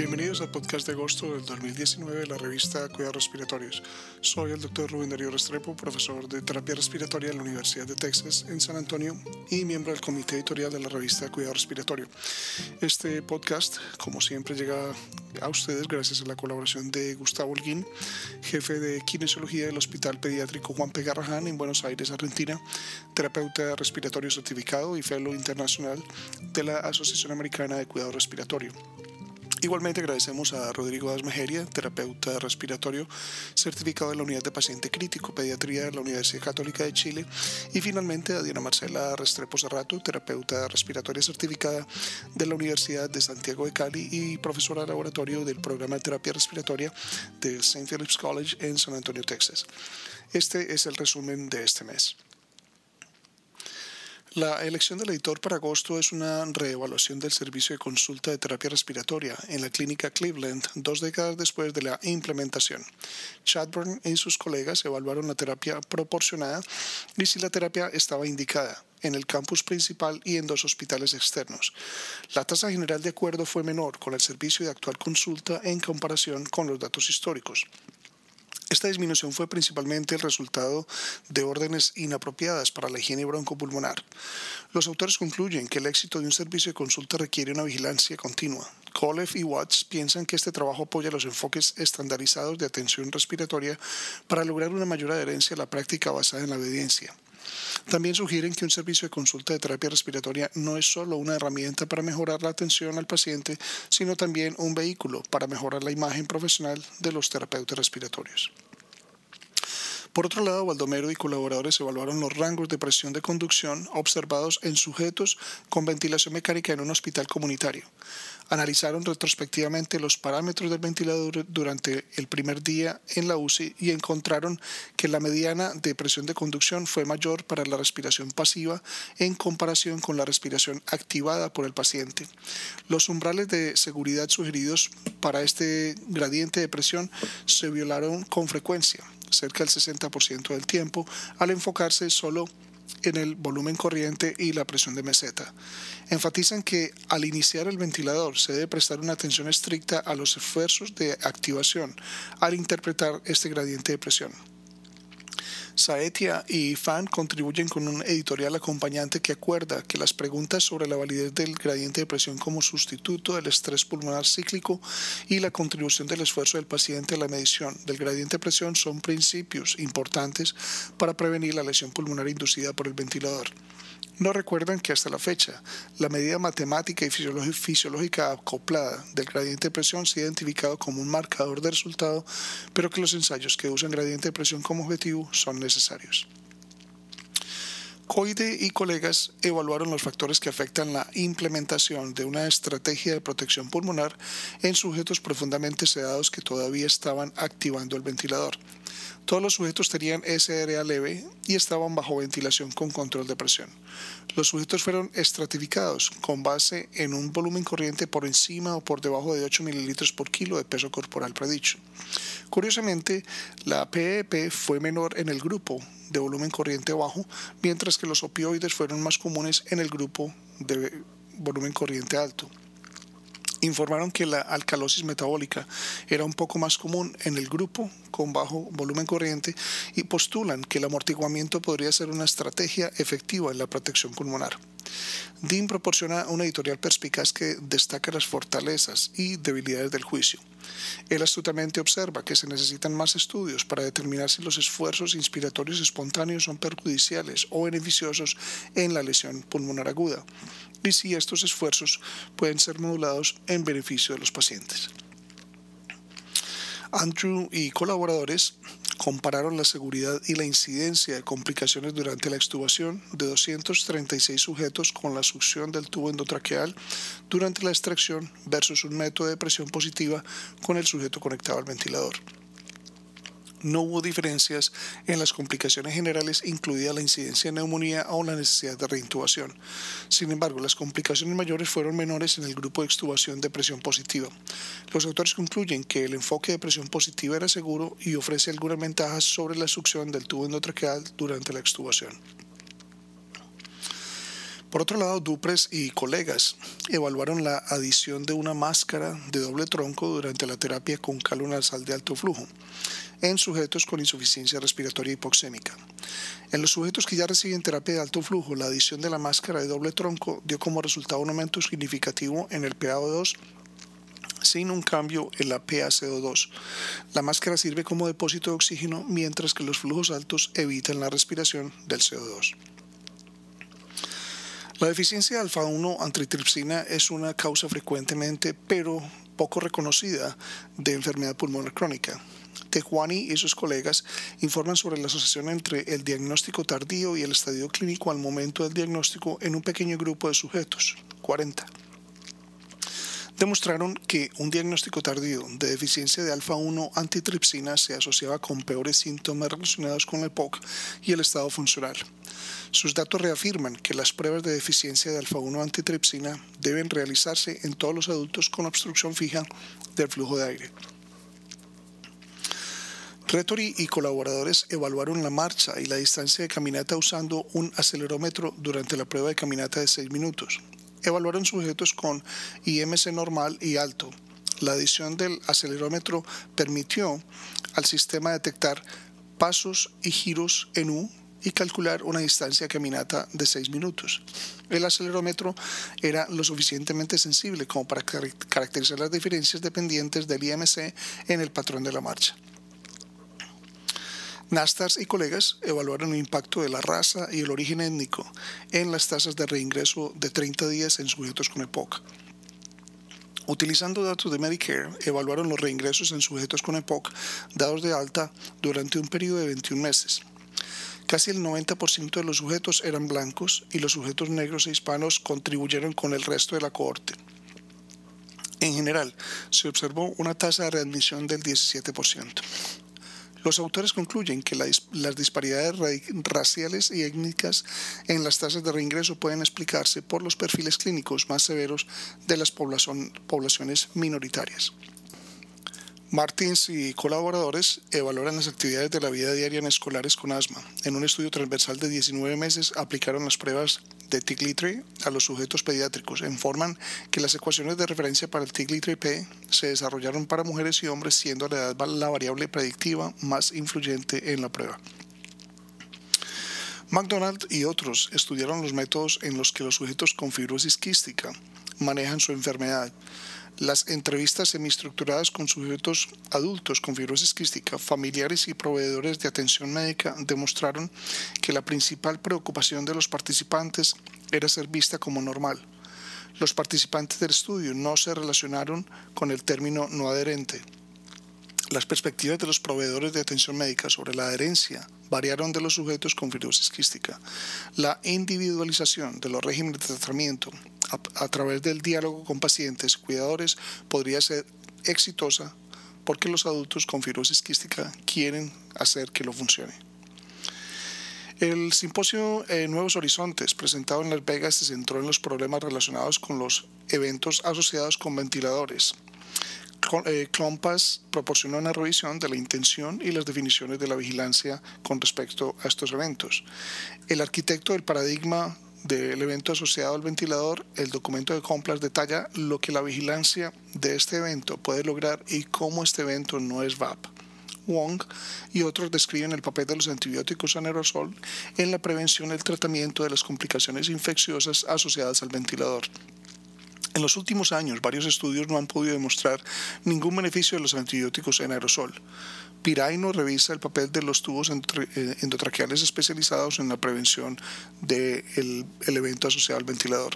Bienvenidos al podcast de agosto del 2019 de la revista Cuidados Respiratorios. Soy el doctor Rubén Darío Restrepo, profesor de terapia respiratoria en la Universidad de Texas en San Antonio y miembro del comité editorial de la revista Cuidado Respiratorio. Este podcast, como siempre, llega a ustedes gracias a la colaboración de Gustavo Holguín, jefe de kinesiología del Hospital Pediátrico Juan P. Garrahan en Buenos Aires, Argentina, terapeuta respiratorio certificado y fellow internacional de la Asociación Americana de Cuidado Respiratorio. Igualmente agradecemos a Rodrigo Asmejeria, terapeuta respiratorio certificado en la unidad de paciente crítico pediatría de la Universidad Católica de Chile y finalmente a Diana Marcela Restrepo Serrato, terapeuta respiratoria certificada de la Universidad de Santiago de Cali y profesora de laboratorio del programa de terapia respiratoria de St. Philip's College en San Antonio, Texas. Este es el resumen de este mes. La elección del editor para agosto es una reevaluación del servicio de consulta de terapia respiratoria en la clínica Cleveland dos décadas después de la implementación. Chadburn y sus colegas evaluaron la terapia proporcionada y si la terapia estaba indicada en el campus principal y en dos hospitales externos. La tasa general de acuerdo fue menor con el servicio de actual consulta en comparación con los datos históricos. Esta disminución fue principalmente el resultado de órdenes inapropiadas para la higiene broncopulmonar. Los autores concluyen que el éxito de un servicio de consulta requiere una vigilancia continua. Kolev y Watts piensan que este trabajo apoya los enfoques estandarizados de atención respiratoria para lograr una mayor adherencia a la práctica basada en la obediencia. También sugieren que un servicio de consulta de terapia respiratoria no es solo una herramienta para mejorar la atención al paciente, sino también un vehículo para mejorar la imagen profesional de los terapeutas respiratorios. Por otro lado, Baldomero y colaboradores evaluaron los rangos de presión de conducción observados en sujetos con ventilación mecánica en un hospital comunitario. Analizaron retrospectivamente los parámetros del ventilador durante el primer día en la UCI y encontraron que la mediana de presión de conducción fue mayor para la respiración pasiva en comparación con la respiración activada por el paciente. Los umbrales de seguridad sugeridos para este gradiente de presión se violaron con frecuencia cerca del 60% del tiempo, al enfocarse solo en el volumen corriente y la presión de meseta. Enfatizan que al iniciar el ventilador se debe prestar una atención estricta a los esfuerzos de activación al interpretar este gradiente de presión. Saetia y Fan contribuyen con un editorial acompañante que acuerda que las preguntas sobre la validez del gradiente de presión como sustituto del estrés pulmonar cíclico y la contribución del esfuerzo del paciente a la medición del gradiente de presión son principios importantes para prevenir la lesión pulmonar inducida por el ventilador no recuerdan que hasta la fecha la medida matemática y fisiológica acoplada del gradiente de presión se ha identificado como un marcador de resultado, pero que los ensayos que usan gradiente de presión como objetivo son necesarios. Coide y colegas evaluaron los factores que afectan la implementación de una estrategia de protección pulmonar en sujetos profundamente sedados que todavía estaban activando el ventilador. Todos los sujetos tenían SRA leve y estaban bajo ventilación con control de presión. Los sujetos fueron estratificados con base en un volumen corriente por encima o por debajo de 8 mililitros por kilo de peso corporal predicho. Curiosamente, la PEP e fue menor en el grupo de volumen corriente bajo, mientras que los opioides fueron más comunes en el grupo de volumen corriente alto informaron que la alcalosis metabólica era un poco más común en el grupo con bajo volumen corriente y postulan que el amortiguamiento podría ser una estrategia efectiva en la protección pulmonar. Dean proporciona una editorial perspicaz que destaca las fortalezas y debilidades del juicio. Él astutamente observa que se necesitan más estudios para determinar si los esfuerzos inspiratorios espontáneos son perjudiciales o beneficiosos en la lesión pulmonar aguda y si estos esfuerzos pueden ser modulados en beneficio de los pacientes. Andrew y colaboradores compararon la seguridad y la incidencia de complicaciones durante la extubación de 236 sujetos con la succión del tubo endotraqueal durante la extracción versus un método de presión positiva con el sujeto conectado al ventilador no hubo diferencias en las complicaciones generales, incluida la incidencia de neumonía o la necesidad de reintubación. Sin embargo, las complicaciones mayores fueron menores en el grupo de extubación de presión positiva. Los autores concluyen que el enfoque de presión positiva era seguro y ofrece algunas ventajas sobre la succión del tubo endotraqueal durante la extubación. Por otro lado, Dupres y colegas evaluaron la adición de una máscara de doble tronco durante la terapia con calor nasal de alto flujo en sujetos con insuficiencia respiratoria hipoxémica. En los sujetos que ya reciben terapia de alto flujo, la adición de la máscara de doble tronco dio como resultado un aumento significativo en el PaO2 sin un cambio en la PaCO2. La máscara sirve como depósito de oxígeno mientras que los flujos altos evitan la respiración del CO2. La deficiencia de alfa-1 antitripsina es una causa frecuentemente, pero poco reconocida, de enfermedad pulmonar crónica. Tejuani y sus colegas informan sobre la asociación entre el diagnóstico tardío y el estadio clínico al momento del diagnóstico en un pequeño grupo de sujetos, 40 demostraron que un diagnóstico tardío de deficiencia de alfa-1 antitripsina se asociaba con peores síntomas relacionados con la EPOC y el estado funcional. Sus datos reafirman que las pruebas de deficiencia de alfa-1 antitripsina deben realizarse en todos los adultos con obstrucción fija del flujo de aire. Retori y colaboradores evaluaron la marcha y la distancia de caminata usando un acelerómetro durante la prueba de caminata de 6 minutos evaluaron sujetos con IMC normal y alto. La adición del acelerómetro permitió al sistema detectar pasos y giros en U y calcular una distancia caminata de 6 minutos. El acelerómetro era lo suficientemente sensible como para caracterizar las diferencias dependientes del IMC en el patrón de la marcha. Nastars y colegas evaluaron el impacto de la raza y el origen étnico en las tasas de reingreso de 30 días en sujetos con EPOC. Utilizando datos de Medicare, evaluaron los reingresos en sujetos con EPOC dados de alta durante un periodo de 21 meses. Casi el 90% de los sujetos eran blancos y los sujetos negros e hispanos contribuyeron con el resto de la cohorte. En general, se observó una tasa de readmisión del 17%. Los autores concluyen que las disparidades raciales y étnicas en las tasas de reingreso pueden explicarse por los perfiles clínicos más severos de las poblaciones minoritarias. Martins y colaboradores evaluaron las actividades de la vida diaria en escolares con asma. En un estudio transversal de 19 meses aplicaron las pruebas de TIG-LITRE a los sujetos pediátricos. Informan que las ecuaciones de referencia para el TIG-LITRE-P se desarrollaron para mujeres y hombres, siendo la edad la variable predictiva más influyente en la prueba. McDonald y otros estudiaron los métodos en los que los sujetos con fibrosis quística manejan su enfermedad. Las entrevistas semiestructuradas con sujetos adultos con fibrosis quística, familiares y proveedores de atención médica demostraron que la principal preocupación de los participantes era ser vista como normal. Los participantes del estudio no se relacionaron con el término no adherente. Las perspectivas de los proveedores de atención médica sobre la adherencia variaron de los sujetos con fibrosis quística. La individualización de los regímenes de tratamiento a, través del diálogo con pacientes cuidadores podría ser exitosa porque los adultos con fibrosis quística quieren hacer que lo funcione. El simposio eh, Nuevos Horizontes, presentado en Las Vegas, se centró en los problemas relacionados con los eventos asociados con ventiladores. Eh, Clompas proporcionó una revisión de la intención y las definiciones de la vigilancia con respecto a estos eventos. El arquitecto del paradigma del evento asociado al ventilador, el documento de compras detalla lo que la vigilancia de este evento puede lograr y cómo este evento no es VAP. Wong y otros describen el papel de los antibióticos en aerosol en la prevención y el tratamiento de las complicaciones infecciosas asociadas al ventilador. En los últimos años, varios estudios no han podido demostrar ningún beneficio de los antibióticos en aerosol. Piraino revisa el papel de los tubos eh, endotraqueales especializados en la prevención del evento asociado al ventilador.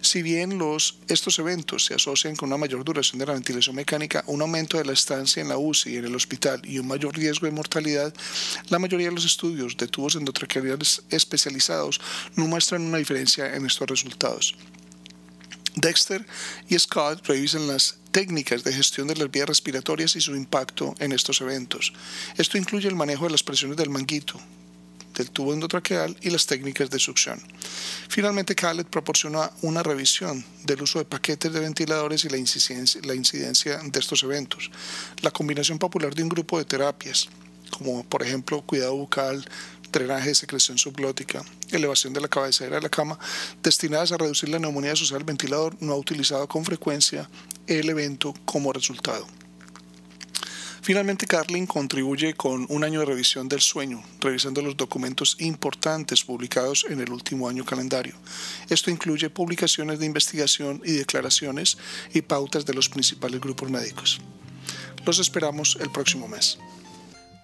Si bien estos eventos se asocian con una mayor duración de la ventilación mecánica, un aumento de la estancia en la UCI y en el hospital y un mayor riesgo de mortalidad, la mayoría de los estudios de tubos endotraqueales especializados no muestran una diferencia en estos resultados. Dexter y Scott revisan las técnicas de gestión de las vías respiratorias y su impacto en estos eventos. Esto incluye el manejo de las presiones del manguito, del tubo endotraqueal y las técnicas de succión. Finalmente, Khaled proporciona una revisión del uso de paquetes de ventiladores y la incidencia, de estos eventos. La combinación popular de un grupo de terapias, como por ejemplo cuidado bucal, drenaje secreción subglótica, elevación de la cabecera de la cama, destinadas a reducir la neumonía asociada al ventilador, no ha utilizado con frecuencia el evento como resultado. Finalmente, Carlin contribuye con un año de revisión del sueño, revisando los documentos importantes publicados en el último año calendario. Esto incluye publicaciones de investigación y declaraciones y pautas de los principales grupos médicos. Los esperamos el próximo mes.